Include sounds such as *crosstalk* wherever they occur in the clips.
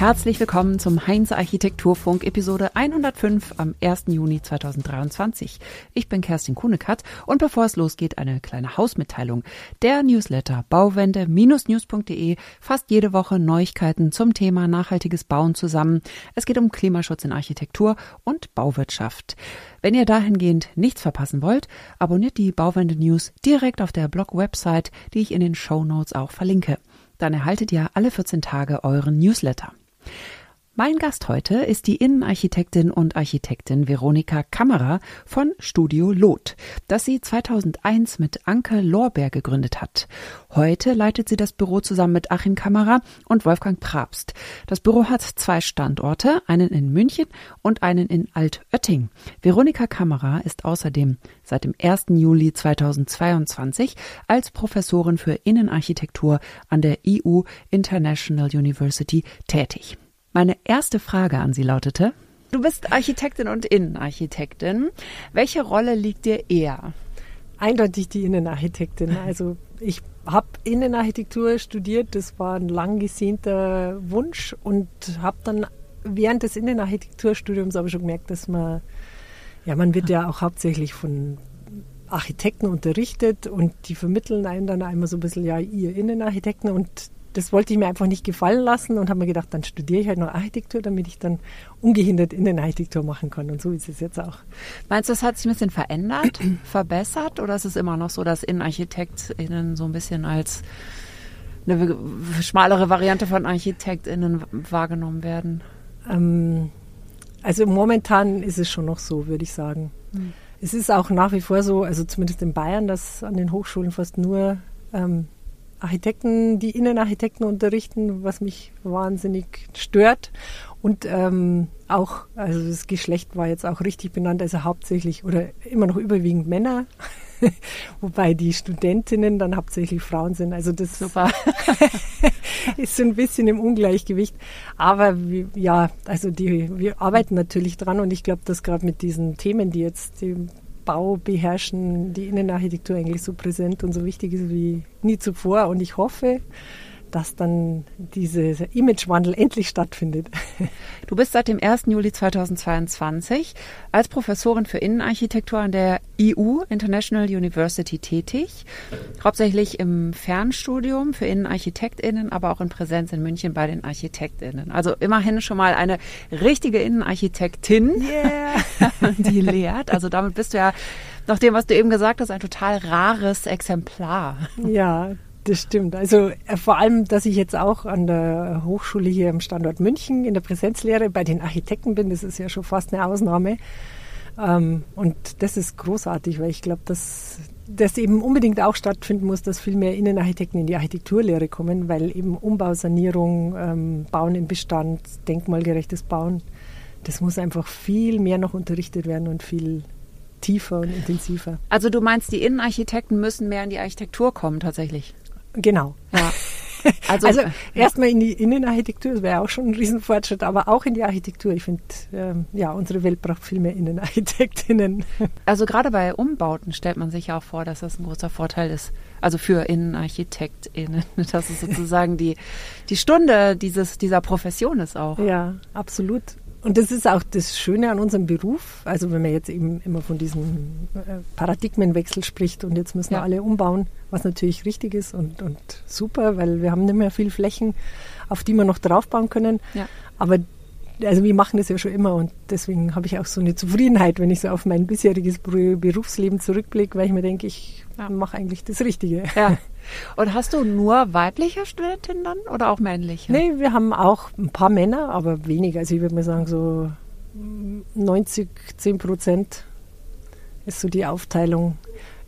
Herzlich willkommen zum Heinz Architekturfunk Episode 105 am 1. Juni 2023. Ich bin Kerstin Kunekat und bevor es losgeht, eine kleine Hausmitteilung. Der Newsletter bauwende-news.de fasst jede Woche Neuigkeiten zum Thema nachhaltiges Bauen zusammen. Es geht um Klimaschutz in Architektur und Bauwirtschaft. Wenn ihr dahingehend nichts verpassen wollt, abonniert die Bauwende News direkt auf der Blog-Website, die ich in den Show Notes auch verlinke. Dann erhaltet ihr alle 14 Tage euren Newsletter. Mein Gast heute ist die Innenarchitektin und Architektin Veronika Kammerer von Studio Lot, das sie 2001 mit Anke Lorbeer gegründet hat. Heute leitet sie das Büro zusammen mit Achim Kammerer und Wolfgang Prabst. Das Büro hat zwei Standorte, einen in München und einen in Altötting. Veronika Kammerer ist außerdem seit dem 1. Juli 2022 als Professorin für Innenarchitektur an der EU International University tätig. Meine erste Frage an Sie lautete, du bist Architektin und Innenarchitektin. Welche Rolle liegt dir eher? Eindeutig die Innenarchitektin. Also ich habe Innenarchitektur studiert, das war ein lang gesehnter Wunsch und habe dann während des Innenarchitekturstudiums aber schon gemerkt, dass man, ja, man wird ja auch hauptsächlich von Architekten unterrichtet und die vermitteln einem dann einmal so ein bisschen, ja, ihr Innenarchitekten und das wollte ich mir einfach nicht gefallen lassen und habe mir gedacht, dann studiere ich halt noch Architektur, damit ich dann ungehindert Innenarchitektur machen kann. Und so ist es jetzt auch. Meinst du, das hat sich ein bisschen verändert, *clears throat* verbessert oder ist es immer noch so, dass InnenarchitektInnen so ein bisschen als eine schmalere Variante von ArchitektInnen wahrgenommen werden? Ähm, also momentan ist es schon noch so, würde ich sagen. Hm. Es ist auch nach wie vor so, also zumindest in Bayern, dass an den Hochschulen fast nur ähm, Architekten, die Innenarchitekten unterrichten, was mich wahnsinnig stört. Und ähm, auch, also das Geschlecht war jetzt auch richtig benannt, also hauptsächlich oder immer noch überwiegend Männer, *laughs* wobei die Studentinnen dann hauptsächlich Frauen sind. Also das Super. *laughs* ist so ein bisschen im Ungleichgewicht. Aber wir, ja, also die, wir arbeiten natürlich dran und ich glaube, dass gerade mit diesen Themen, die jetzt die Bau beherrschen, die Innenarchitektur eigentlich so präsent und so wichtig ist wie nie zuvor. Und ich hoffe, dass dann dieser Imagewandel endlich stattfindet. *laughs* Du bist seit dem 1. Juli 2022 als Professorin für Innenarchitektur an der EU International University tätig, hauptsächlich im Fernstudium für Innenarchitektinnen, aber auch in Präsenz in München bei den Architektinnen. Also immerhin schon mal eine richtige Innenarchitektin, yeah. *laughs* die lehrt. Also damit bist du ja nach dem, was du eben gesagt hast, ein total rares Exemplar. Ja, das stimmt. Also äh, vor allem, dass ich jetzt auch an der Hochschule hier im Standort München in der Präsenzlehre bei den Architekten bin, das ist ja schon fast eine Ausnahme. Ähm, und das ist großartig, weil ich glaube, dass das eben unbedingt auch stattfinden muss, dass viel mehr Innenarchitekten in die Architekturlehre kommen, weil eben Umbausanierung, ähm, Bauen im Bestand, denkmalgerechtes Bauen, das muss einfach viel mehr noch unterrichtet werden und viel tiefer und intensiver. Also du meinst, die Innenarchitekten müssen mehr in die Architektur kommen tatsächlich? Genau. Ja. *laughs* Also, also erstmal in die Innenarchitektur, das wäre auch schon ein Riesenfortschritt, aber auch in die Architektur. Ich finde, ähm, ja, unsere Welt braucht viel mehr Innenarchitektinnen. *laughs* Also gerade bei Umbauten stellt man sich ja auch vor, dass das ein großer Vorteil ist. Also für InnenarchitektInnen, *laughs* dass es sozusagen die, die Stunde dieses, dieser Profession ist auch. Ja, absolut. Und das ist auch das Schöne an unserem Beruf. Also wenn man jetzt eben immer von diesem äh, Paradigmenwechsel spricht und jetzt müssen ja. wir alle umbauen, was natürlich richtig ist und, und super, weil wir haben nicht mehr viel Flächen, auf die wir noch draufbauen können. Ja. Aber also wir machen das ja schon immer und deswegen habe ich auch so eine Zufriedenheit, wenn ich so auf mein bisheriges Berufsleben zurückblicke, weil ich mir denke, ich ja. mache eigentlich das Richtige. Ja. *laughs* Und hast du nur weibliche Studentinnen dann oder auch männliche? Nee, wir haben auch ein paar Männer, aber weniger. Also ich würde mal sagen, so 90, 10 Prozent ist so die Aufteilung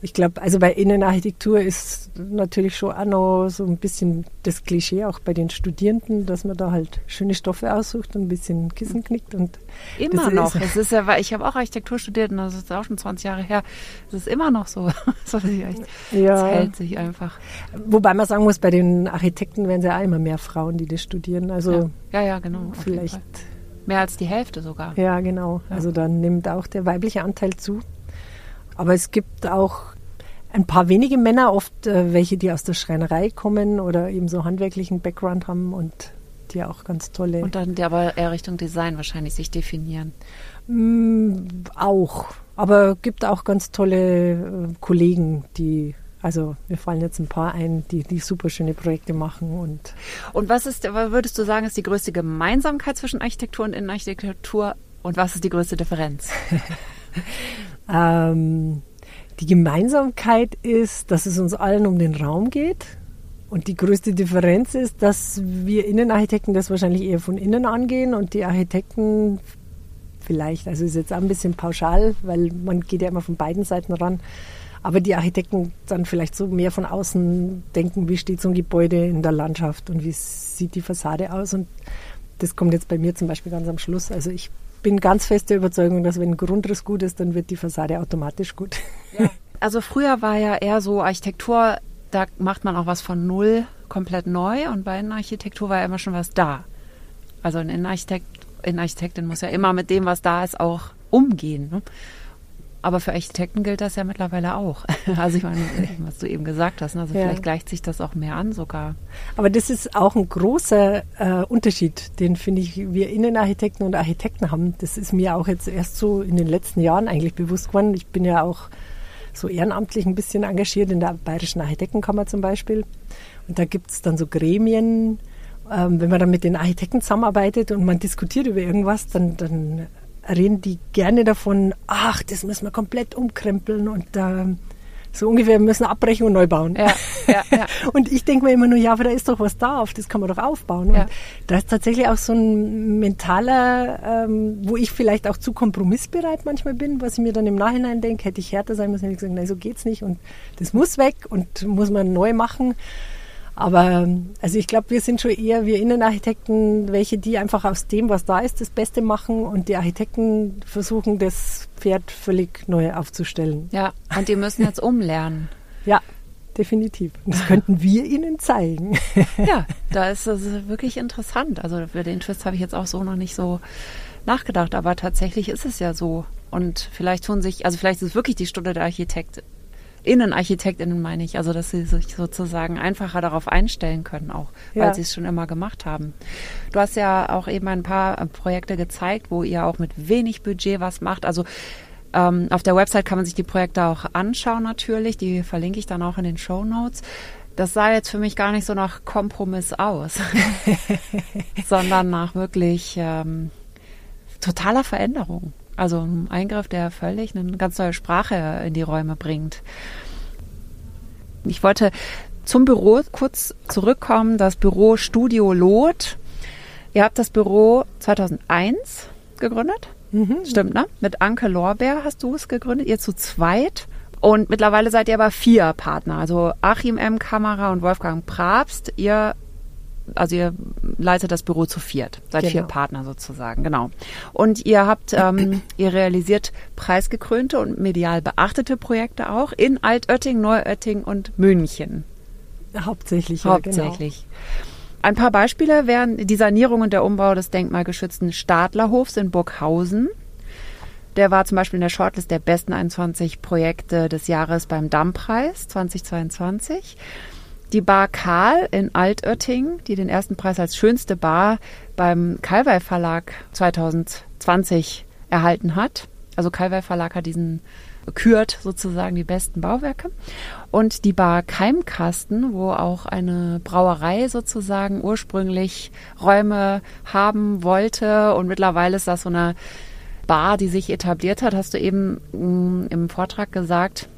ich glaube, also bei Innenarchitektur ist natürlich schon auch noch so ein bisschen das Klischee auch bei den Studierenden, dass man da halt schöne Stoffe aussucht und ein bisschen Kissen knickt und immer noch. es ist ja, ich habe auch Architektur studiert und das ist auch schon 20 Jahre her. Es ist immer noch so. *laughs* so ja. hält sich einfach. Wobei man sagen muss, bei den Architekten werden es ja auch immer mehr Frauen, die das studieren. Also ja, ja, ja genau. Vielleicht Mehr als die Hälfte sogar. Ja, genau. Ja. Also dann nimmt auch der weibliche Anteil zu. Aber es gibt auch ein paar wenige Männer, oft äh, welche, die aus der Schreinerei kommen oder eben so handwerklichen Background haben und die auch ganz tolle. Und dann die aber eher Richtung Design wahrscheinlich sich definieren. Mm, auch. Aber gibt auch ganz tolle äh, Kollegen, die also mir fallen jetzt ein paar ein, die, die super schöne Projekte machen. Und, und was ist, würdest du sagen, ist die größte Gemeinsamkeit zwischen Architektur und Innenarchitektur und was ist die größte Differenz? *laughs* ähm, die Gemeinsamkeit ist, dass es uns allen um den Raum geht. Und die größte Differenz ist, dass wir Innenarchitekten das wahrscheinlich eher von innen angehen und die Architekten vielleicht, also ist jetzt auch ein bisschen pauschal, weil man geht ja immer von beiden Seiten ran, aber die Architekten dann vielleicht so mehr von außen denken, wie steht so ein Gebäude in der Landschaft und wie sieht die Fassade aus. Und das kommt jetzt bei mir zum Beispiel ganz am Schluss. Also ich bin ganz fest der Überzeugung, dass wenn ein Grundriss gut ist, dann wird die Fassade automatisch gut. Ja. Also früher war ja eher so Architektur, da macht man auch was von null komplett neu und bei Innenarchitektur war ja immer schon was da. Also ein Innenarchitekt, Innenarchitektin muss ja immer mit dem, was da ist, auch umgehen. Ne? Aber für Architekten gilt das ja mittlerweile auch. *laughs* Also ich meine, was du eben gesagt hast, ne? also ja. vielleicht gleicht sich das auch mehr an sogar. Aber das ist auch ein großer äh, Unterschied, den finde ich wir Innenarchitekten und Architekten haben. Das ist mir auch jetzt erst so in den letzten Jahren eigentlich bewusst geworden. Ich bin ja auch so ehrenamtlich ein bisschen engagiert in der Bayerischen Architektenkammer zum Beispiel. Und da gibt es dann so Gremien, ähm, wenn man dann mit den Architekten zusammenarbeitet und man diskutiert über irgendwas, dann, dann reden die gerne davon, ach, das müssen wir komplett umkrempeln und äh, so ungefähr, wir müssen abbrechen und neu bauen. Ja, ja, ja. *laughs* und ich denke mir immer nur, ja, aber da ist doch was da, auf das kann man doch aufbauen. Und da ist tatsächlich auch so ein mentaler, ähm, wo ich vielleicht auch zu kompromissbereit manchmal bin, was ich mir dann im Nachhinein denke, hätte ich härter sein müssen, hätte ich gesagt, nein, so geht's nicht und das muss weg und muss man neu machen. Aber also ich glaube, wir sind schon eher, wir Innenarchitekten, welche, die einfach aus dem, was da ist, das Beste machen und die Architekten versuchen, das Pferd völlig neu aufzustellen. Ja, und die müssen jetzt umlernen. *laughs* ja, definitiv. Und das könnten wir ihnen zeigen. *laughs* ja, da ist es wirklich interessant. Also für den Twist habe ich jetzt auch so noch nicht so nachgedacht, aber tatsächlich ist es ja so. Und vielleicht tun sich, also vielleicht ist es wirklich die Stunde der Architekt, Innenarchitektinnen meine ich, also dass sie sich sozusagen einfacher darauf einstellen können, auch ja. weil sie es schon immer gemacht haben. Du hast ja auch eben ein paar äh, Projekte gezeigt, wo ihr auch mit wenig Budget was macht. Also ähm, auf der Website kann man sich die Projekte auch anschauen natürlich, die verlinke ich dann auch in den Show Notes. Das sah jetzt für mich gar nicht so nach Kompromiss aus, *laughs* sondern nach wirklich ähm, totaler Veränderung. Also ein Eingriff, der völlig eine ganz neue Sprache in die Räume bringt. Ich wollte zum Büro kurz zurückkommen. Das Büro Studio Lot. Ihr habt das Büro 2001 gegründet. Mhm. Stimmt, ne? Mit Anke Lorbeer hast du es gegründet. Ihr zu zweit. Und mittlerweile seid ihr aber vier Partner. Also Achim M. Kamera und Wolfgang Prabst. Ihr also ihr leitet das Büro zu viert, seid genau. vier Partner sozusagen, genau. Und ihr habt, ähm, *clears throat* ihr realisiert preisgekrönte und medial beachtete Projekte auch in Altötting, Neuötting und München. Hauptsächlich, ja, genau. Hauptsächlich. Genau. Ein paar Beispiele wären die Sanierung und der Umbau des denkmalgeschützten Stadlerhofs in Burghausen. Der war zum Beispiel in der Shortlist der besten 21 Projekte des Jahres beim Dammpreis 2022. Die Bar Karl in Altötting, die den ersten Preis als schönste Bar beim Calvai Verlag 2020 erhalten hat. Also Calvai Verlag hat diesen kürt sozusagen die besten Bauwerke. Und die Bar Keimkasten, wo auch eine Brauerei sozusagen ursprünglich Räume haben wollte. Und mittlerweile ist das so eine Bar, die sich etabliert hat, hast du eben mm, im Vortrag gesagt.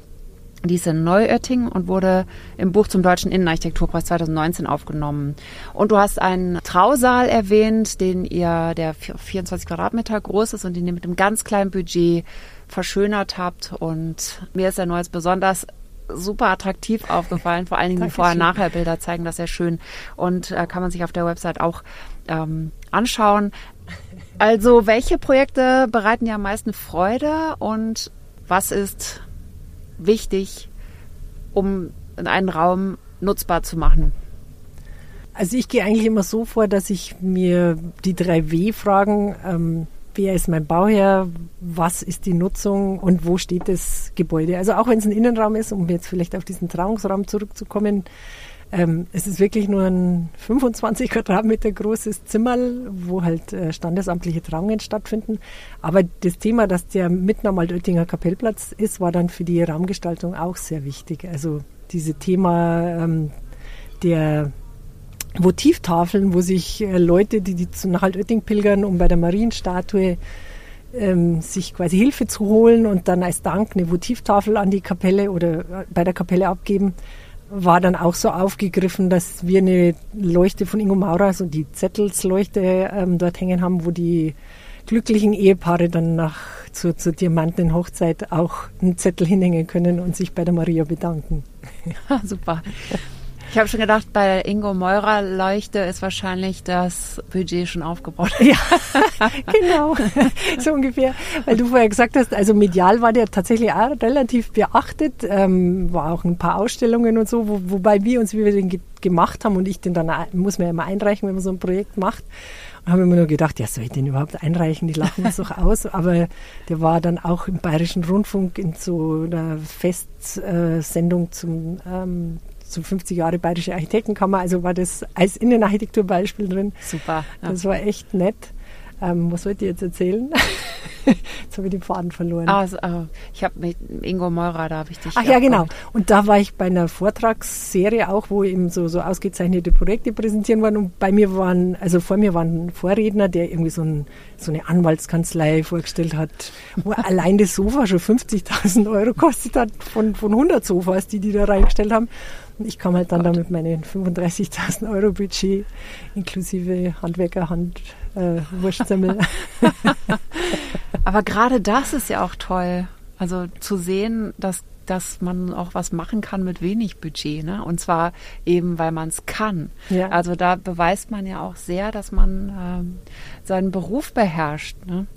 Die ist in Neuötting und wurde im Buch zum Deutschen Innenarchitekturpreis 2019 aufgenommen. Und du hast einen Trausaal erwähnt, den ihr, der 24 Quadratmeter groß ist und den ihr mit einem ganz kleinen Budget verschönert habt. Und mir ist der Neues besonders super attraktiv aufgefallen. Vor allen Dingen die Vorher-Nachher-Bilder zeigen das sehr schön und äh, kann man sich auf der Website auch ähm, anschauen. Also, welche Projekte bereiten dir am meisten Freude und was ist wichtig, um einen Raum nutzbar zu machen? Also ich gehe eigentlich immer so vor, dass ich mir die drei W-Fragen, ähm, wer ist mein Bauherr, was ist die Nutzung und wo steht das Gebäude. Also auch wenn es ein Innenraum ist, um jetzt vielleicht auf diesen Trauungsraum zurückzukommen, ähm, es ist wirklich nur ein 25 Quadratmeter großes Zimmer, wo halt äh, standesamtliche Trauungen stattfinden. Aber das Thema, dass der mitten am Altöttinger Kapellplatz ist, war dann für die Raumgestaltung auch sehr wichtig. Also dieses Thema ähm, der Votivtafeln, wo sich äh, Leute, die, die nach Altötting pilgern, um bei der Marienstatue ähm, sich quasi Hilfe zu holen und dann als Dank eine Votivtafel an die Kapelle oder äh, bei der Kapelle abgeben, war dann auch so aufgegriffen, dass wir eine Leuchte von Ingo Maurer, so die Zettelsleuchte ähm, dort hängen haben, wo die glücklichen Ehepaare dann nach zur, zur diamantenen auch einen Zettel hinhängen können und sich bei der Maria bedanken. *laughs* Super. Ich habe schon gedacht, bei der Ingo Meurer Leuchte ist wahrscheinlich das Budget schon aufgebaut. *laughs* Ja, genau, *laughs* so ungefähr. Weil du vorher gesagt hast, also medial war der tatsächlich auch relativ beachtet, ähm, war auch ein paar Ausstellungen und so, wo, wobei wir uns, wie wir den ge gemacht haben und ich den dann, muss man ja immer einreichen, wenn man so ein Projekt macht, haben immer nur gedacht, ja, soll ich den überhaupt einreichen? Die lachen uns doch *laughs* aus. Aber der war dann auch im Bayerischen Rundfunk in so einer Festsendung zum ähm, so 50 Jahre Bayerische Architektenkammer, also war das als Innenarchitekturbeispiel drin. Super. Ja. Das war echt nett. Ähm, was wollt ihr jetzt erzählen? *laughs* jetzt habe ich den Faden verloren. Also, ich habe mit Ingo Meurer, da habe ich dich. Ach ja, genau. Und da war ich bei einer Vortragsserie auch, wo eben so, so ausgezeichnete Projekte präsentieren waren. Und bei mir waren, also vor mir war ein Vorredner, der irgendwie so, ein, so eine Anwaltskanzlei vorgestellt hat, wo *laughs* allein das Sofa schon 50.000 Euro kostet hat von, von 100 Sofas, die die da reingestellt haben. Und ich kam halt dann Gott. da mit meinen 35.000 Euro Budget inklusive Handwerkerhand äh, Wurstsemmel. *laughs* Aber gerade das ist ja auch toll. Also zu sehen, dass dass man auch was machen kann mit wenig Budget, ne? Und zwar eben, weil man es kann. Ja. Also da beweist man ja auch sehr, dass man ähm, seinen Beruf beherrscht, ne?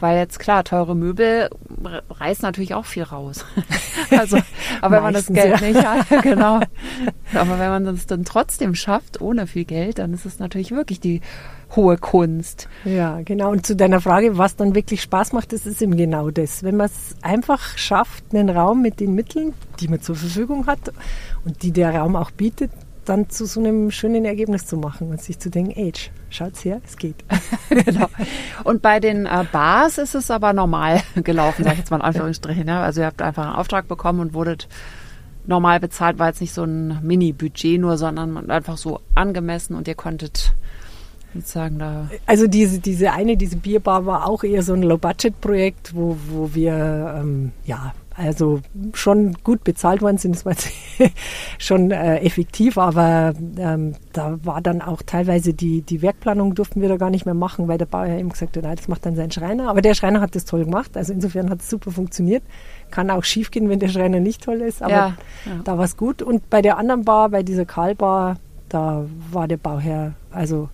Weil jetzt klar, teure Möbel reißen natürlich auch viel raus. *laughs* also, aber wenn man das Geld ja. nicht hat, *laughs* genau. *laughs* Aber wenn man das dann trotzdem schafft, ohne viel Geld, dann ist es natürlich wirklich die hohe Kunst. Ja, genau. Und zu deiner Frage, was dann wirklich Spaß macht, das ist eben genau das. Wenn man es einfach schafft, einen Raum mit den Mitteln, die man zur Verfügung hat und die der Raum auch bietet, dann zu so einem schönen Ergebnis zu machen und sich zu denken, Age, schaut's her, es geht. *laughs* genau. Und bei den äh, Bars ist es aber normal *laughs* gelaufen, sag ich jetzt mal in *laughs* Anführungsstrichen. Ja? Also ihr habt einfach einen Auftrag bekommen und wurdet normal bezahlt, war jetzt nicht so ein Mini-Budget nur, sondern einfach so angemessen und ihr konntet sozusagen da. Also diese, diese eine, diese Bierbar war auch eher so ein Low-Budget-Projekt, wo, wo wir ähm, ja also schon gut bezahlt worden sind. Das war *laughs* schon äh, effektiv, aber ähm, da war dann auch teilweise die, die Werkplanung durften wir da gar nicht mehr machen, weil der Bauherr eben gesagt hat, nein, das macht dann sein Schreiner. Aber der Schreiner hat das toll gemacht. Also insofern hat es super funktioniert. Kann auch schief gehen, wenn der Schreiner nicht toll ist, aber ja, ja. da war es gut. Und bei der anderen Bar, bei dieser Karlbar, da war der Bauherr, also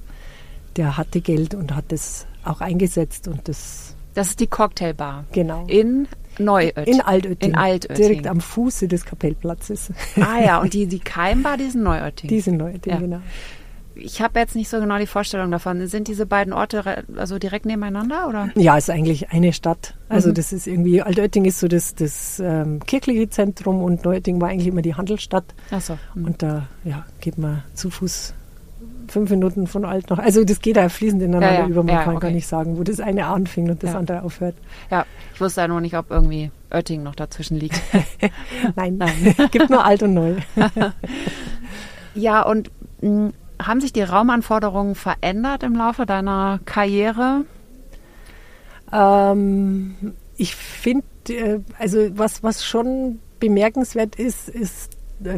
der hatte Geld und hat das auch eingesetzt und das. Das ist die Cocktailbar. Genau. In Neuötting. In Altötting. In Altötting. Direkt am Fuße des Kapellplatzes. Ah ja, und die, die *laughs* Keimbar, die sind Neuötting. Die sind Neuötting, ja. genau. Ich habe jetzt nicht so genau die Vorstellung davon. Sind diese beiden Orte also direkt nebeneinander oder? Ja, es ist eigentlich eine Stadt. Also mhm. das ist irgendwie Altötting ist so das, das ähm, kirchliche Zentrum und Neuötting war eigentlich immer die Handelsstadt. Ach so. Mhm. Und da ja, geht man zu Fuß fünf Minuten von alt noch. Also das geht da fließend ineinander ja, ja. über. Man ja, kann okay. gar nicht sagen, wo das eine anfängt und das andere aufhört. Ja, ich wusste ja nur nicht, ob irgendwie Oetting noch dazwischen liegt. *laughs* Nein, Nein. *laughs* gibt nur alt und neu. *laughs* ja, und mh, hm, haben sich die Raumanforderungen verändert im Laufe deiner Karriere? Ähm, ich finde, äh, also was, was schon bemerkenswert ist, ist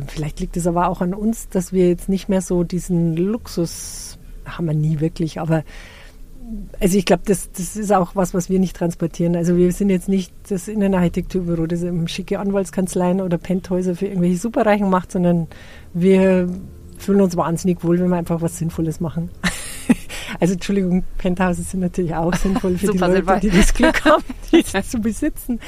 vielleicht liegt es aber auch an uns, dass wir jetzt nicht mehr so diesen Luxus haben wir nie wirklich, aber also ich glaube, das, das ist auch was, was wir nicht transportieren. Also wir sind jetzt nicht das Innenarchitekturbüro, das eben schicke Anwaltskanzleien oder Penthäuser für irgendwelche Superreichen macht, sondern wir fühlen uns wahnsinnig wohl, wenn wir einfach was Sinnvolles machen. *laughs* also Entschuldigung, Penthouses sind natürlich auch sinnvoll für die Leute, sinnvoll. die das Glück haben, die zu besitzen.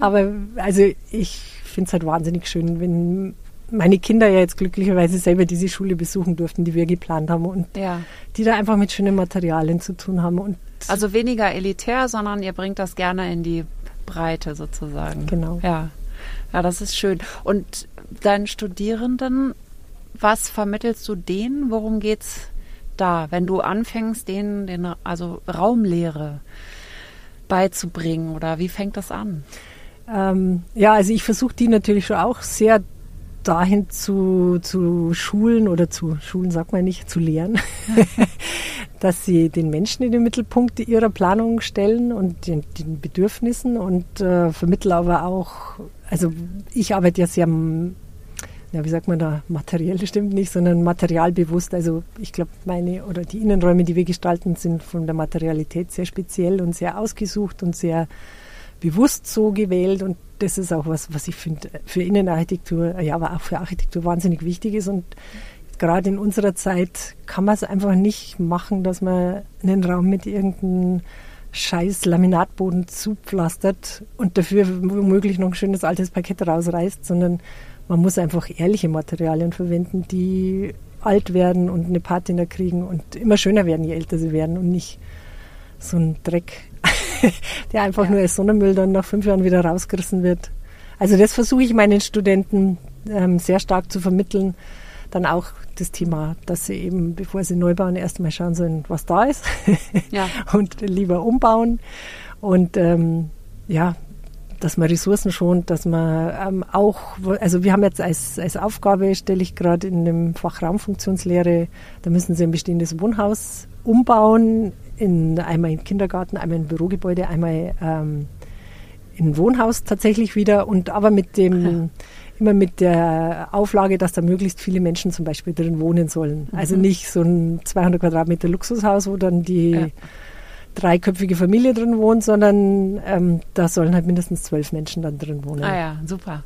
Aber also ich finde es halt wahnsinnig schön, wenn meine Kinder ja jetzt glücklicherweise selber diese Schule besuchen durften, die wir geplant haben und ja. die da einfach mit schönen Materialien zu tun haben. Und also weniger elitär, sondern ihr bringt das gerne in die Breite sozusagen. Genau. Ja. Ja, das ist schön. Und deinen Studierenden, was vermittelst du denen? Worum geht's da, wenn du anfängst, denen den, also Raumlehre beizubringen oder wie fängt das an? Ähm, ja, also ich versuche die natürlich schon auch sehr dahin zu, zu schulen oder zu Schulen sagt man nicht, zu lehren, *laughs* dass sie den Menschen in den Mittelpunkt ihrer Planung stellen und den, den Bedürfnissen und äh, vermitteln aber auch, also ich arbeite ja sehr, ja, wie sagt man da, materiell stimmt nicht, sondern materialbewusst. Also ich glaube, meine oder die Innenräume, die wir gestalten, sind von der Materialität sehr speziell und sehr ausgesucht und sehr bewusst so gewählt und das ist auch was, was ich finde für Innenarchitektur, ja, aber auch für Architektur wahnsinnig wichtig ist. Und gerade in unserer Zeit kann man es einfach nicht machen, dass man einen Raum mit irgendeinem scheiß Laminatboden zupflastert und dafür womöglich noch ein schönes altes Parkett rausreißt, sondern man muss einfach ehrliche Materialien verwenden, die alt werden und eine Patina kriegen und immer schöner werden, je älter sie werden und nicht so ein Dreck *laughs* der einfach ja. nur als Sonnenmüll dann nach fünf Jahren wieder rausgerissen wird. Also das versuche ich meinen Studenten ähm, sehr stark zu vermitteln. Dann auch das Thema, dass sie eben, bevor sie neu bauen, erstmal schauen sollen, was da ist ja. *laughs* und lieber umbauen. Und ähm, ja, dass man Ressourcen schont, dass man ähm, auch, also wir haben jetzt als, als Aufgabe, stelle ich gerade in dem Fach Raumfunktionslehre, da müssen sie ein bestehendes Wohnhaus umbauen in, einmal im Kindergarten, einmal im Bürogebäude, einmal ähm, im Wohnhaus tatsächlich wieder und aber mit dem ja. immer mit der Auflage, dass da möglichst viele Menschen zum Beispiel drin wohnen sollen. Mhm. Also nicht so ein 200 Quadratmeter Luxushaus, wo dann die ja. dreiköpfige Familie drin wohnt, sondern ähm, da sollen halt mindestens zwölf Menschen dann drin wohnen. Ah ja, super.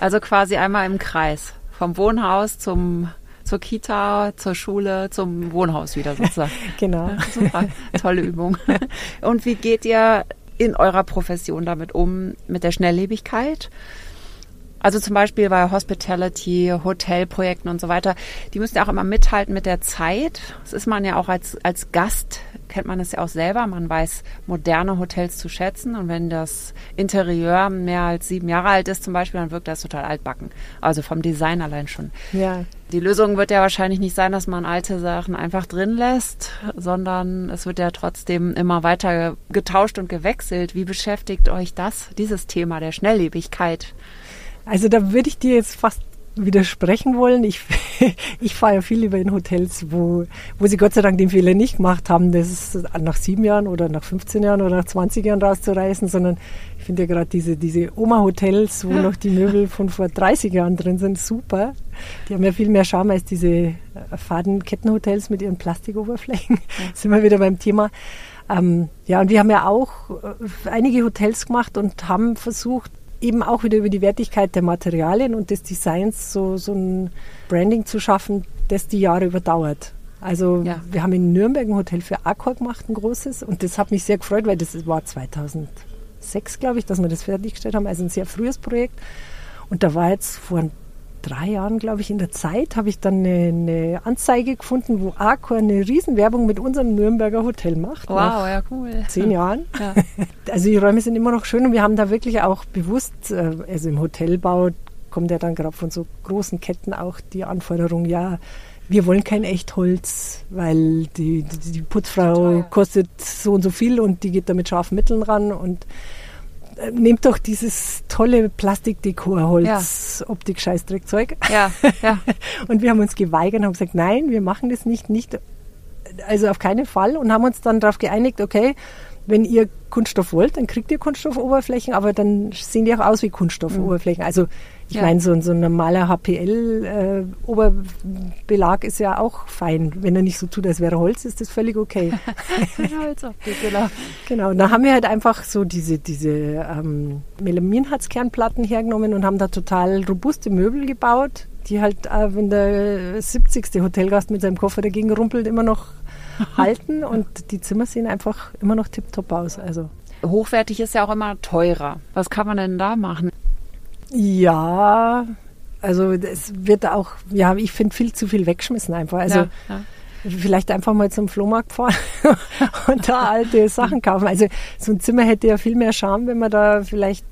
Also quasi einmal im Kreis. Vom Wohnhaus zum zur Kita, zur Schule, zum Wohnhaus wieder sozusagen. *laughs* genau. Super, tolle Übung. *laughs* Und wie geht ihr in eurer Profession damit um, mit der Schnelllebigkeit? Also zum Beispiel bei Hospitality, Hotelprojekten und so weiter, die müssen ja auch immer mithalten mit der Zeit. Das ist man ja auch als, als Gast, kennt man das ja auch selber. Man weiß moderne Hotels zu schätzen. Und wenn das Interieur mehr als sieben Jahre alt ist zum Beispiel, dann wirkt das total altbacken. Also vom Design allein schon. Ja. Die Lösung wird ja wahrscheinlich nicht sein, dass man alte Sachen einfach drin lässt, sondern es wird ja trotzdem immer weiter getauscht und gewechselt. Wie beschäftigt euch das, dieses Thema der Schnelllebigkeit? Also da würde ich dir jetzt fast widersprechen wollen. Ich, *laughs* ich fahre ja viel lieber in Hotels, wo, wo sie Gott sei Dank den Fehler nicht gemacht haben, das nach sieben Jahren oder nach 15 Jahren oder nach 20 Jahren rauszureißen, sondern ich finde ja gerade diese, diese Oma-Hotels, wo noch die Möbel von vor 30 Jahren drin sind, super. Die haben ja viel mehr Charme als diese Fadenkettenhotels mit ihren Plastikoberflächen. Ja. *laughs* sind wir wieder beim Thema. Ähm, ja, und wir haben ja auch äh, einige Hotels gemacht und haben versucht, eben auch wieder über die Wertigkeit der Materialien und des Designs so, so ein Branding zu schaffen, das die Jahre überdauert. Also ja. wir haben in Nürnberg ein Hotel für Accor gemacht, ein großes, und das hat mich sehr gefreut, weil das war 2006, glaube ich, dass wir das fertiggestellt haben, also ein sehr frühes Projekt. Und da war jetzt vor ein drei Jahren, glaube ich, in der Zeit, habe ich dann eine, eine, Anzeige gefunden, wo Accor eine Riesenwerbung mit unserem Nürnberger Hotel macht. Wow, ja, cool. Zehn Jahren. Ja. *laughs* Also die Räume sind immer noch schön und wir haben da wirklich auch bewusst, äh, also im Hotelbau kommt ja dann gerade von so großen Ketten auch die Anforderung, ja, wir wollen kein Echtholz, weil die, die, die Putzfrau kostet so und so viel und die geht da mit scharfen Mitteln ran und nehmt doch dieses tolle Plastikdekorholz, ja. Optik-Scheißdreckzeug. Ja, ja. *laughs* und wir haben uns geweigert und haben gesagt, nein, wir machen das nicht, nicht, also auf keinen Fall und haben uns dann darauf geeinigt, okay, wenn ihr Kunststoff wollt, dann kriegt ihr Kunststoffoberflächen, aber dann sehen die auch aus wie Kunststoffoberflächen. Mhm. Also ich ja. meine, so, so ein normaler HPL-Oberbelag äh, ist ja auch fein. Wenn er nicht so tut, als wäre Holz, ist das völlig okay. *laughs* Holzoptik, *laughs* genau. Genau, und da haben wir halt einfach so diese, diese ähm, Melaminharzkernplatten hergenommen und haben da total robuste Möbel gebaut, die halt, äh, wenn der 70. Hotelgast mit seinem Koffer dagegen rumpelt, immer noch *laughs* halten und die Zimmer sehen einfach immer noch tiptop aus. Also. Hochwertig ist ja auch immer teurer. Was kann man denn da machen? Ja, Also es wird auch, ja, ich finde viel zu viel wegschmissen einfach. Also ja, ja. vielleicht einfach mal zum Flohmarkt fahren *laughs* und da alte Sachen kaufen. Also so ein Zimmer hätte ja viel mehr Charme, wenn man da vielleicht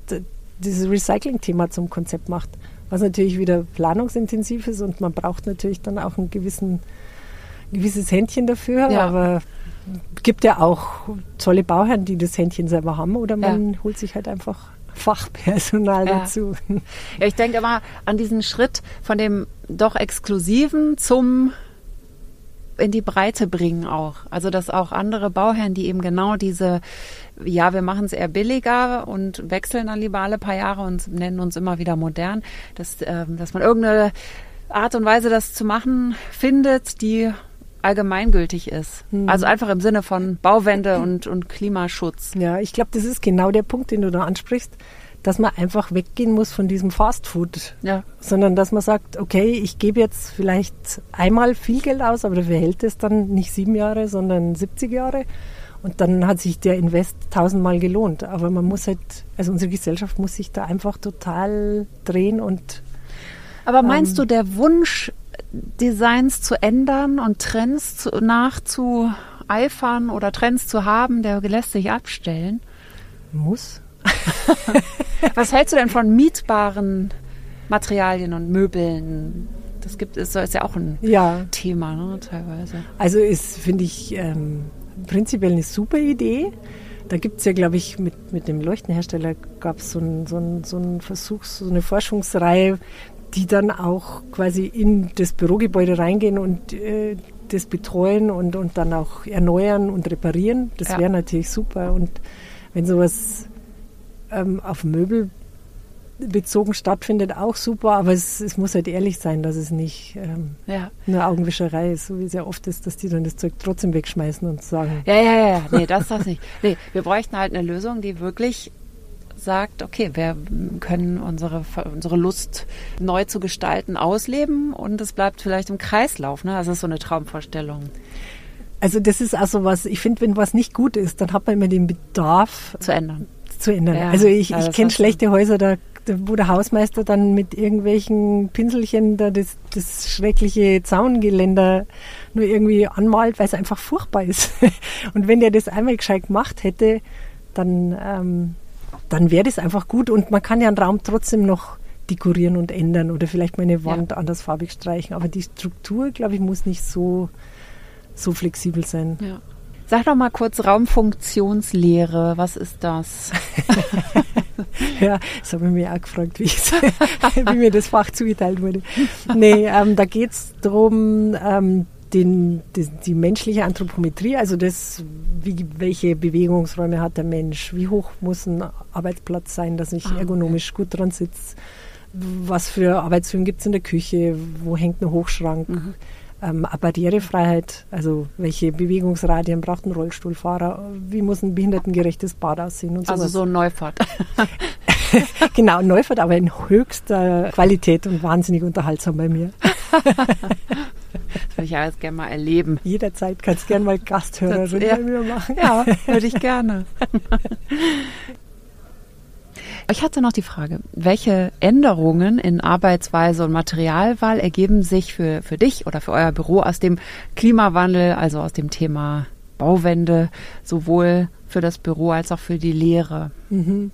dieses Recycling-Thema zum Konzept macht. Was natürlich wieder planungsintensiv ist und man braucht natürlich dann auch ein gewissen, gewisses Händchen dafür. Ja. Aber gibt ja auch tolle Bauherren, die das Händchen selber haben oder man ja. holt sich halt einfach Fachpersonal ja. dazu. Ja, ich denke immer an diesen Schritt von dem doch Exklusiven zum in die Breite bringen auch. Also dass auch andere Bauherren, die eben genau diese, ja, wir machen es eher billiger und wechseln dann lieber alle paar Jahre und nennen uns immer wieder modern, dass, äh, dass man irgendeine Art und Weise, das zu machen, findet, die allgemeingültig ist. Hm. Also einfach im Sinne von Bauwende und, und Klimaschutz. Ja, ich glaube, das ist genau der Punkt, den du da ansprichst, dass man einfach weggehen muss von diesem Fastfood, ja. sondern dass man sagt, okay, ich gebe jetzt vielleicht einmal viel Geld aus, aber dafür hält es dann nicht sieben Jahre, sondern 70 Jahre. Und dann hat sich der Invest tausendmal gelohnt. Aber man muss halt, also unsere Gesellschaft muss sich da einfach total drehen und. Aber meinst ähm, du, der Wunsch, Designs zu ändern und Trends zu, nachzueifern oder Trends zu haben, der lässt sich abstellen? Muss. *laughs* Was hältst du denn von mietbaren Materialien und Möbeln? Das gibt es ist ja auch ein ja. Thema, ne, teilweise. Also ist, finde ich, ähm, prinzipiell eine super Idee. Da gibt es ja, glaube ich, mit, mit dem Leuchtenhersteller gab es so einen so ein, so ein Versuch, so eine Forschungsreihe, die dann auch quasi in das Bürogebäude reingehen und äh, das betreuen und, und dann auch erneuern und reparieren. Das ja. wäre natürlich super. Und wenn sowas ähm, auf Möbel bezogen stattfindet, auch super, aber es, es, muss halt ehrlich sein, dass es nicht ähm, ja. nur Augenwischerei ist, so wie es ja oft ist, dass die dann das Zeug trotzdem wegschmeißen und sagen. Ja, ja, ja, nee, das das nicht. Nee, wir bräuchten halt eine Lösung, die wirklich sagt, okay, wir können unsere, unsere Lust neu zu gestalten ausleben und es bleibt vielleicht im Kreislauf. Ne? Das ist so eine Traumvorstellung. Also das ist also was, ich finde, wenn was nicht gut ist, dann hat man immer den Bedarf zu ändern zu ändern. Ja, also ich, ich kenne schlechte Häuser, da, wo der Hausmeister dann mit irgendwelchen Pinselchen da das, das schreckliche Zaungeländer nur irgendwie anmalt, weil es einfach furchtbar ist. *laughs* Und wenn der das einmal gescheit gemacht hätte, dann, ähm, dann wäre das einfach gut und man kann ja einen Raum trotzdem noch dekorieren und ändern oder vielleicht mal eine Wand ja. andersfarbig streichen. Aber die Struktur, glaube ich, muss nicht so, so flexibel sein. Ja. Sag doch mal kurz Raumfunktionslehre, was ist das? *laughs* ja, das habe ich mir auch gefragt, wie, *laughs* wie mir das Fach zugeteilt wurde. Nee, ähm, da geht es darum, ähm, den, die, die, menschliche Anthropometrie, also das, wie, welche Bewegungsräume hat der Mensch, wie hoch muss ein Arbeitsplatz sein, dass ich ah, ergonomisch gut dran sitze, was für Arbeitshöhen gibt es in der Küche, wo hängt ein Hochschrank. Mhm ähm, Barrierefreiheit, also welche Bewegungsradien braucht ein Rollstuhlfahrer, wie muss ein behindertengerechtes Bad aussehen und so. Also so Neufahrt. *laughs* genau, Neufahrt, aber in höchster Qualität und wahnsinnig unterhaltsam bei mir. das würde ich alles gerne mal erleben. Jederzeit kannst du gerne mal Gasthörerin ja. bei mir machen. Ja, *laughs* würde ich gerne. Ich hatte noch die Frage, welche Änderungen in Arbeitsweise und Materialwahl ergeben sich für, für dich oder für euer Büro aus dem Klimawandel, also aus dem Thema Bauwende, sowohl für das Büro als auch für die Lehre? Mhm.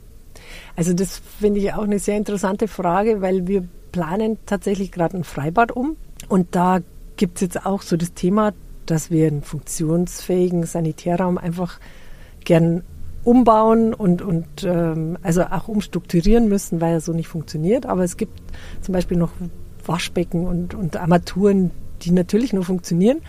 Also das finde ich auch eine sehr interessante Frage, weil wir planen tatsächlich gerade ein Freibad um und da gibt es jetzt auch so das Thema, dass wir einen funktionsfähigen Sanitärraum einfach gern umbauen und, und ähm, also auch umstrukturieren müssen, weil er so nicht funktioniert. Aber es gibt zum Beispiel noch Waschbecken und, und Armaturen, die natürlich nur funktionieren.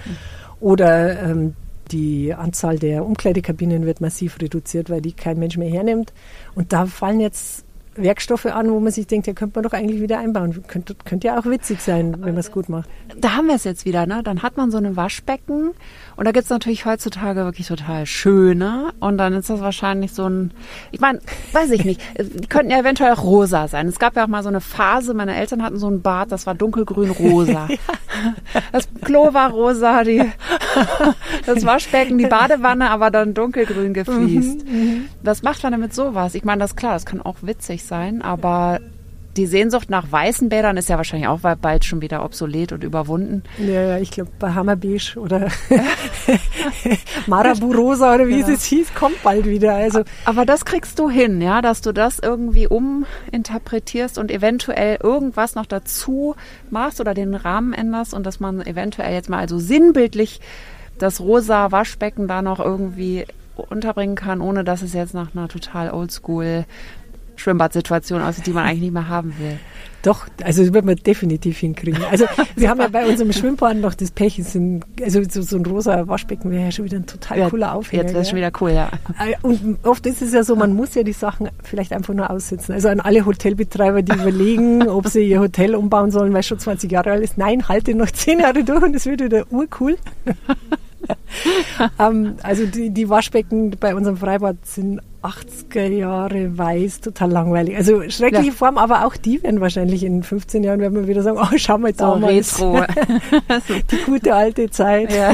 Oder ähm, die Anzahl der Umkleidekabinen wird massiv reduziert, weil die kein Mensch mehr hernimmt. Und da fallen jetzt Werkstoffe an, wo man sich denkt, ja, könnte man doch eigentlich wieder einbauen. Könnte, könnte ja auch witzig sein, wenn man es gut macht. Da haben wir es jetzt wieder, ne? Dann hat man so ein Waschbecken und da gibt es natürlich heutzutage wirklich total schöne und dann ist das wahrscheinlich so ein, ich meine, weiß ich nicht, *laughs* die könnten ja eventuell auch rosa sein. Es gab ja auch mal so eine Phase, meine Eltern hatten so ein Bad, das war dunkelgrün-rosa. *laughs* Das Klo war rosa, die, *laughs* das Waschbecken, die Badewanne, aber dann dunkelgrün gefliest. Mhm, mhm. Was macht man damit sowas? Ich meine, das ist klar, das kann auch witzig sein, aber die Sehnsucht nach weißen Bädern ist ja wahrscheinlich auch bald schon wieder obsolet und überwunden. Ja, ja ich glaube bei Hammerbeige oder *laughs* Marabu Rosa oder wie ja. es hieß, kommt bald wieder. Also Aber das kriegst du hin, ja, dass du das irgendwie uminterpretierst und eventuell irgendwas noch dazu machst oder den Rahmen änderst und dass man eventuell jetzt mal also sinnbildlich das rosa Waschbecken da noch irgendwie unterbringen kann, ohne dass es jetzt nach einer total oldschool Schwimmbadsituation aussieht, die man *laughs* eigentlich nicht mehr haben will. Doch, also das wird man definitiv hinkriegen. Also wir *laughs* haben ja bei unserem Schwimmbad noch das Pech, sind, also so, so, ein rosa Waschbecken wäre ja schon wieder ein total ja, cooler Aufhänger. Jetzt wäre es schon wieder cool, ja. Äh, und oft ist es ja so, man muss ja die Sachen vielleicht einfach nur aussitzen. Also an alle Hotelbetreiber, die überlegen, *laughs* ob sie ihr Hotel umbauen sollen, weil es schon 20 Jahre alt ist. Nein, halte noch 10 Jahre durch und es wird wieder urcool. Ähm, also die, die Waschbecken bei unserem Freibad sind 80er Jahre weiß, total langweilig. Also schreckliche ja. Form, aber auch die werden wahrscheinlich in 15 Jahren werden wir wieder sagen, oh, schau mal damals. So retro. *laughs* *laughs* die gute alte Zeit. Ja.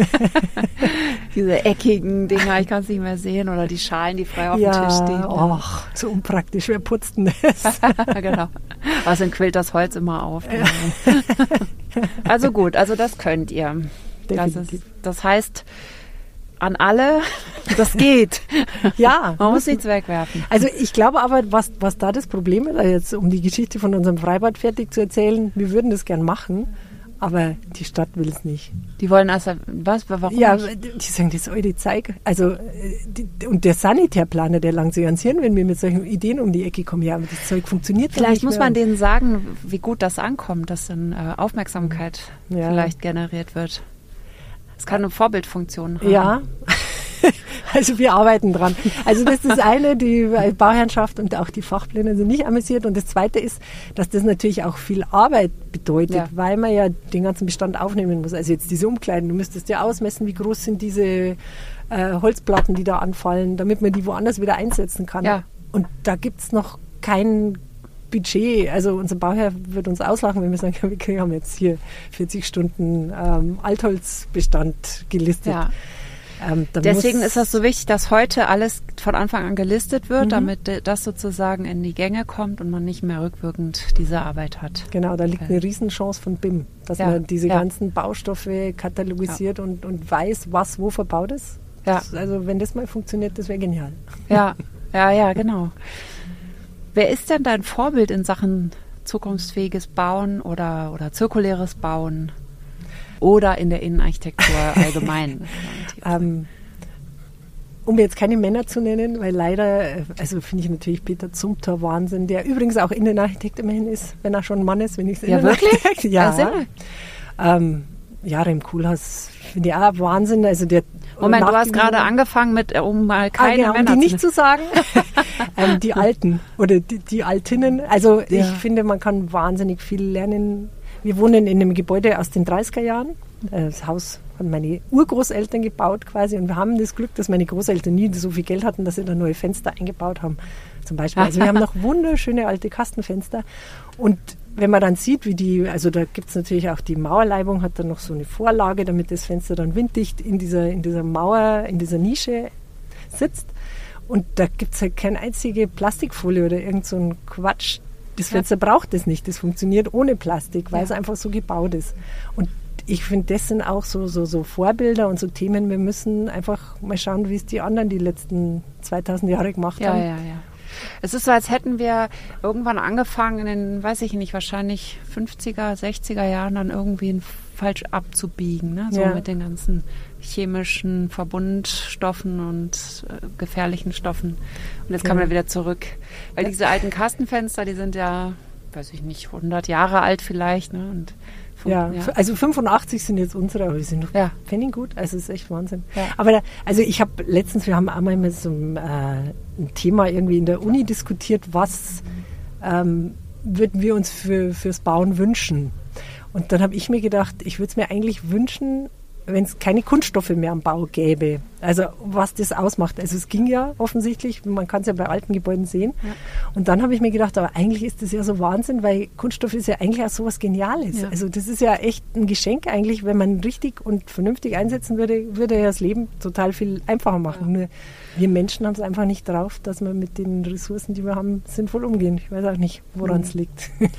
*laughs* Diese eckigen Dinger, ich kann es nicht mehr sehen, oder die Schalen, die frei auf ja, dem Tisch stehen. Ach, so unpraktisch. Wer putzt denn das? genau. Also quillt das Holz immer auf. also gut, also das könnt ihr. Das, ist, das heißt, an alle, *laughs* das geht. *laughs* ja. Man muss nichts wegwerfen. Also ich glaube aber, was, was da das Problem ist, also jetzt um die Geschichte von unserem Freibad fertig zu erzählen, wir würden das gern machen, aber die Stadt will es nicht. Die wollen also, was, warum Ja, nicht? die sagen, das soll die Zeig. Also, die, und der Sanitärplaner, der langt sich ans Hirn, wenn wir mit solchen Ideen um die Ecke kommen. Ja, aber das Zeug funktioniert Vielleicht muss mehr. man denen sagen, wie gut das ankommt, dass dann äh, Aufmerksamkeit ja. vielleicht generiert wird. Es kann eine Vorbildfunktion haben. Ja. *laughs* Also wir arbeiten dran. Also das ist das eine, die Bauherrschaft und auch die Fachpläne sind nicht amüsiert. Und das zweite ist, dass das natürlich auch viel Arbeit bedeutet, ja. weil man ja den ganzen Bestand aufnehmen muss. Also jetzt diese Umkleiden, du müsstest ja ausmessen, wie groß sind diese äh, Holzplatten, die da anfallen, damit man die woanders wieder einsetzen kann. Ja. Und da gibt es noch keinen Budget, also unser Bauherr wird uns auslachen, wenn wir sagen, *laughs* wir haben jetzt hier 40 Stunden ähm, Altholzbestand gelistet. Ja. Ähm, Deswegen ist das so wichtig, dass heute alles von Anfang an gelistet wird, mhm. damit das sozusagen in die Gänge kommt und man nicht mehr rückwirkend diese Arbeit hat. Genau, da liegt eine Riesenchance von BIM, dass ja. man diese ja. ganzen Baustoffe katalogisiert ja. und, und weiß, was wo verbaut ist. Ja. also wenn das mal funktioniert, das wäre genial. Ja, ja, ja, genau. *laughs* Wer ist denn dein Vorbild in Sachen zukunftsfähiges Bauen oder, oder zirkuläres Bauen oder in der Innenarchitektur *laughs* allgemein? ähm, um jetzt keine Männer zu nennen, weil leider, also finde ich natürlich Peter Zumthor Wahnsinn, der übrigens auch Innenarchitekt immerhin ist, wenn er schon ein Mann ist, wenn ich es Ja, wirklich? *laughs* ja. Ähm, ja, Rem Koolhaas finde ich auch Wahnsinn. Also der Moment, du hast gerade angefangen mit, äh, um mal keine ah, genau, Männer um die nicht zu sagen, *laughs* ähm, die Alten oder die, die Altinnen. Also ja. ich finde, man kann wahnsinnig viel lernen. Wir wohnen in einem Gebäude aus den 30er Jahren. Äh, das Haus haben meine Urgroßeltern gebaut quasi und wir haben das Glück, dass meine Großeltern nie so viel Geld hatten, dass sie da neue Fenster eingebaut haben. Zum Beispiel. Also wir haben noch *laughs* wunderschöne alte Kastenfenster und wenn man dann sieht, wie die, also da gibt es natürlich auch die Mauerleibung, hat dann noch so eine Vorlage, damit das Fenster dann winddicht in dieser, in dieser Mauer, in dieser Nische sitzt. Und da gibt es halt keine einzige Plastikfolie oder irgend so ein Quatsch. Das Fenster ja. braucht es nicht. Das funktioniert ohne Plastik, weil ja. es einfach so gebaut ist. Und ich finde, das sind auch so, so, so Vorbilder und so Themen. Wir müssen einfach mal schauen, wie es die anderen die letzten 2000 Jahre gemacht ja, haben. Es ist so, als hätten wir irgendwann angefangen, in den, weiß ich nicht, wahrscheinlich 50er, 60er Jahren dann irgendwie falsch abzubiegen, ne? so ja. mit den ganzen chemischen Verbundstoffen und äh, gefährlichen Stoffen. Und jetzt ja. kommen wir wieder zurück. Weil diese alten Kastenfenster, die sind ja, weiß ich nicht, 100 Jahre alt vielleicht. Ne? Und ja, ja, also 85 sind jetzt unsere, aber die sind noch ja. gut. Also es ist echt Wahnsinn. Ja. Aber da, also ich habe letztens, wir haben einmal mit so einem, äh, ein Thema irgendwie in der Uni diskutiert, was ähm, würden wir uns für, fürs Bauen wünschen. Und dann habe ich mir gedacht, ich würde es mir eigentlich wünschen, wenn es keine Kunststoffe mehr am Bau gäbe. Also was das ausmacht. Also es ging ja offensichtlich, man kann es ja bei alten Gebäuden sehen. Ja. Und dann habe ich mir gedacht, aber eigentlich ist das ja so Wahnsinn, weil Kunststoff ist ja eigentlich auch so was Geniales. Ja. Also das ist ja echt ein Geschenk eigentlich, wenn man richtig und vernünftig einsetzen würde, würde ja das Leben total viel einfacher machen. Ja. Nur wir Menschen haben es einfach nicht drauf, dass wir mit den Ressourcen, die wir haben, sinnvoll umgehen. Ich weiß auch nicht, woran es mhm. liegt. *laughs*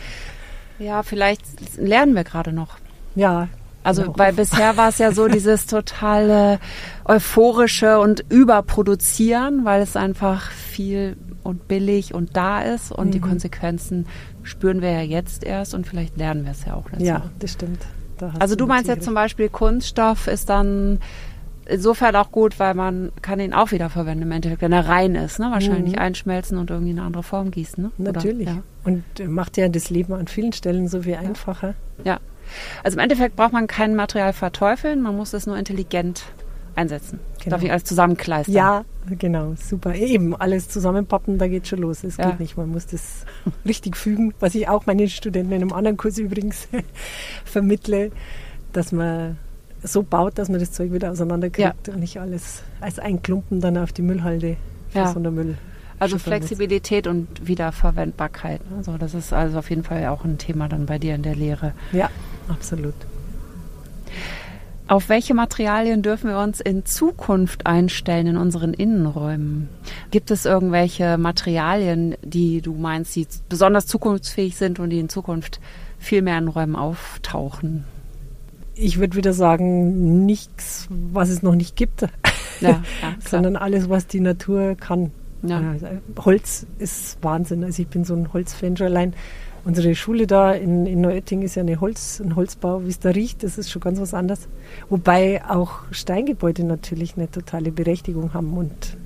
Ja, vielleicht lernen wir gerade noch. Ja, also, genau. weil bisher war es ja so dieses totale euphorische und überproduzieren, weil es einfach viel und billig und da ist und mhm. die Konsequenzen spüren wir ja jetzt erst und vielleicht lernen wir es ja auch dazu. Ja, das stimmt. Da also du meinst jetzt zum Beispiel Kunststoff ist dann insofern auch gut, weil man kann ihn auch wieder verwenden im Endeffekt, wenn er rein ist, ne? Wahrscheinlich mhm. einschmelzen und irgendwie eine andere Form gießen. Ne? Natürlich. Oder, ja. Und macht ja das Leben an vielen Stellen so viel einfacher. Ja. Also im Endeffekt braucht man kein Material verteufeln, man muss es nur intelligent einsetzen. Genau. Darf ich alles zusammenkleistern? Ja, genau, super. Eben, alles zusammenpappen, da geht schon los. Es ja. geht nicht, man muss das richtig fügen, was ich auch meinen Studenten in einem anderen Kurs übrigens *laughs* vermittle, dass man so baut, dass man das Zeug wieder auseinanderkriegt ja. und nicht alles als ein Klumpen dann auf die Müllhalde für ja. Sondermüll. Also Flexibilität und Wiederverwendbarkeit. Also das ist also auf jeden Fall auch ein Thema dann bei dir in der Lehre. Ja, absolut. Auf welche Materialien dürfen wir uns in Zukunft einstellen in unseren Innenräumen? Gibt es irgendwelche Materialien, die du meinst, die besonders zukunftsfähig sind und die in Zukunft viel mehr in Räumen auftauchen? Ich würde wieder sagen, nichts, was es noch nicht gibt, ja, ja, *laughs* sondern alles, was die Natur kann. Ja. Holz ist Wahnsinn. Also ich bin so ein Holzfan schon allein. Unsere Schule da in, in Neuötting ist ja eine Holz, ein Holzbau. Wie es da riecht, das ist schon ganz was anderes. Wobei auch Steingebäude natürlich eine totale Berechtigung haben. Und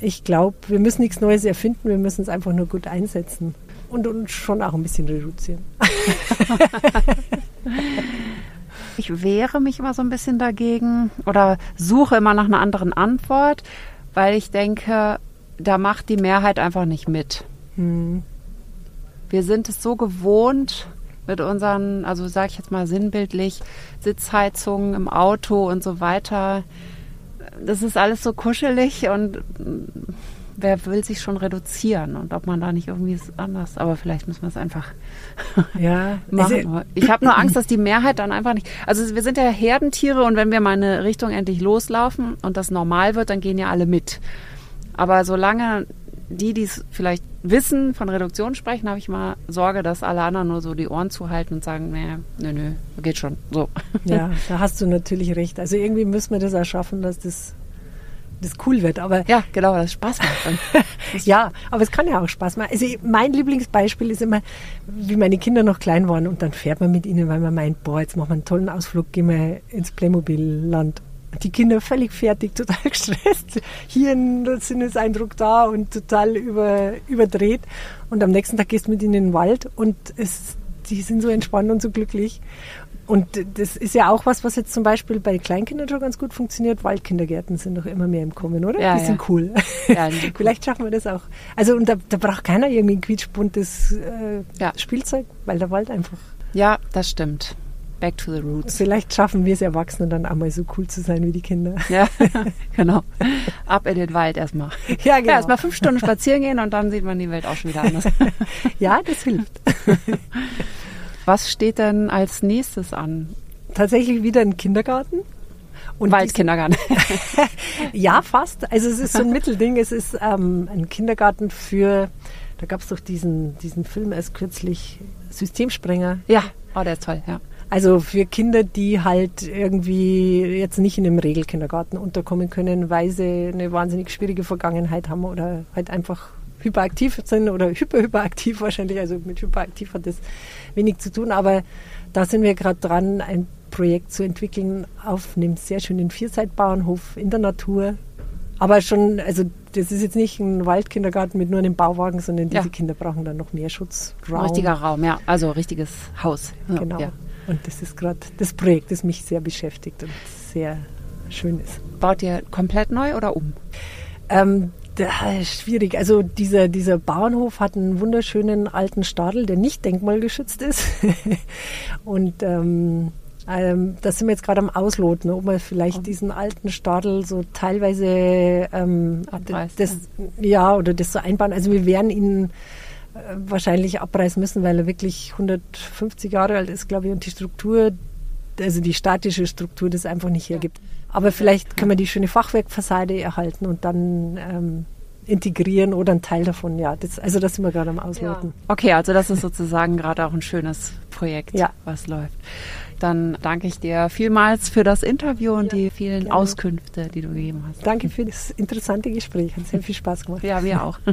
ich glaube, wir müssen nichts Neues erfinden, wir müssen es einfach nur gut einsetzen. Und uns schon auch ein bisschen reduzieren. *laughs* ich wehre mich immer so ein bisschen dagegen oder suche immer nach einer anderen Antwort, weil ich denke, da macht die Mehrheit einfach nicht mit. Hm wir sind es so gewohnt mit unseren, also sage ich jetzt mal sinnbildlich, Sitzheizungen im Auto und so weiter. Das ist alles so kuschelig und wer will sich schon reduzieren und ob man da nicht irgendwie anders, aber vielleicht müssen wir es einfach *laughs* ja, *laughs* machen. Also, ich habe nur Angst, dass die Mehrheit dann einfach nicht. Also wir sind ja Herdentiere und wenn wir mal eine Richtung endlich loslaufen und das normal wird, dann gehen ja alle mit. Aber solange die, die es vielleicht wissen, von Reduktion sprechen, habe ich mal Sorge, dass alle anderen nur so die Ohren zuhalten und sagen, nee, nö, nö, geht schon. So. Ja, da hast du natürlich recht. Also irgendwie müssen wir das auch schaffen, dass das, das cool wird. Aber ja, genau, dass es Spaß macht. *laughs* ja, aber es kann ja auch Spaß machen. Also mein Lieblingsbeispiel ist immer, wie meine Kinder noch klein waren und dann fährt man mit ihnen, weil man meint, boah, jetzt machen wir einen tollen Ausflug, gehen wir ins Playmobil-Land die Kinder völlig fertig, total *laughs* gestresst, hier ein Sinneseindruck da und total über, überdreht. Und am nächsten Tag gehst du mit ihnen in den Wald und es, die sind so entspannt und so glücklich. Und das ist ja auch was, was jetzt zum Beispiel bei Kleinkindern schon ganz gut funktioniert. Waldkindergärten sind doch immer mehr im Kommen, oder? Ja, die ja. sind cool. Ja, die *laughs* cool. Vielleicht schaffen wir das auch. Also und da, da braucht keiner irgendwie ein quietschbuntes äh, ja. Spielzeug, weil der Wald einfach. Ja, das stimmt. Back to the roots. Vielleicht schaffen wir es Erwachsenen dann einmal so cool zu sein wie die Kinder. Ja, *laughs* genau. Ab in den Wald erstmal. Ja, genau. Ja, erstmal fünf Stunden spazieren gehen und dann sieht man die Welt auch schon wieder anders. *laughs* ja, das hilft. *laughs* Was steht denn als nächstes an? Tatsächlich wieder ein Kindergarten. Und Waldkindergarten. ja, fast. Also es ist so ein Mittelding. Es ist ähm, ein Kindergarten für, da gab es doch diesen, diesen Film erst kürzlich, Systemsprenger. Ja, oh, der ist toll, ja. Also für Kinder, die halt irgendwie jetzt nicht in einem Regelkindergarten unterkommen können, weil sie eine wahnsinnig schwierige Vergangenheit haben oder halt einfach hyperaktiv sind oder *laughs* hyperhyperaktiv wahrscheinlich. Also mit hyperaktiv hat das wenig zu tun. Aber da sind wir gerade dran, ein Projekt zu entwickeln auf einem sehr schönen Vierseitbauernhof in der Natur. Aber schon, also das ist jetzt nicht ein Waldkindergarten mit nur einem Bauwagen, sondern diese ja. Kinder brauchen dann noch mehr Schutzraum. Richtiger Raum, ja. Also richtiges Haus. Genau. Ja. Und das ist gerade das Projekt, das mich sehr beschäftigt und sehr schön ist. Baut ihr komplett neu oder um? Ähm, schwierig. Also dieser, dieser Bauernhof hat einen wunderschönen alten Stadel, der nicht denkmalgeschützt ist. *laughs* und ähm, Ähm, da sind wir jetzt gerade am Ausloten, ob wir vielleicht oh. diesen alten Stadel so teilweise ähm, das, ja, oder das so einbauen. Also wir werden ihn wahrscheinlich abreißen müssen, weil er wirklich 150 Jahre alt ist, glaube ich, und die Struktur, also die statische Struktur das einfach nicht hergibt. Aber vielleicht können wir die schöne Fachwerkfassade erhalten und dann ähm, integrieren oder ein Teil davon, ja. Das, also das sind wir gerade am Ausloten. Ja. Okay, also das ist sozusagen gerade auch ein schönes Projekt, ja. was läuft. Dann danke ich dir vielmals für das Interview und ja, die vielen gerne. Auskünfte, die du gegeben hast. Danke für das interessante Gespräch. Hat sehr viel Spaß gemacht. Ja, wir auch. *laughs*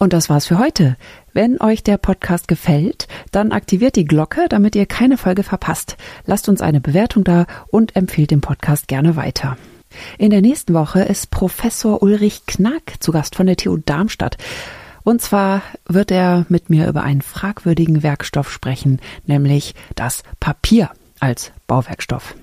Und das war's für heute. Wenn euch der Podcast gefällt, dann aktiviert die Glocke, damit ihr keine Folge verpasst. Lasst uns eine Bewertung da und empfehlt den Podcast gerne weiter. In der nächsten Woche ist Professor Ulrich Knack zu Gast von der TU Darmstadt. Und zwar wird er mit mir über einen fragwürdigen Werkstoff sprechen, nämlich das Papier als Bauwerkstoff.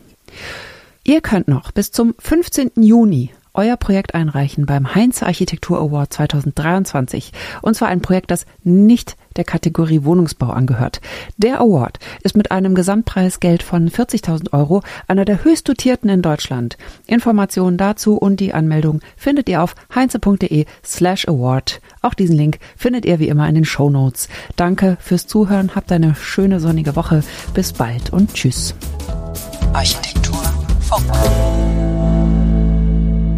Ihr könnt noch bis zum 15. Juni euer Projekt einreichen beim Heinz Architektur Award 2023. Und zwar ein Projekt, das nicht der Kategorie Wohnungsbau angehört. Der Award ist mit einem Gesamtpreisgeld von 40.000 Euro einer der höchst dotierten in Deutschland. Informationen dazu und die Anmeldung findet ihr auf heinze.de slash award. Auch diesen Link findet ihr wie immer in den Show Notes. Danke fürs Zuhören, habt eine schöne sonnige Woche. Bis bald und tschüss. Architektur Funk.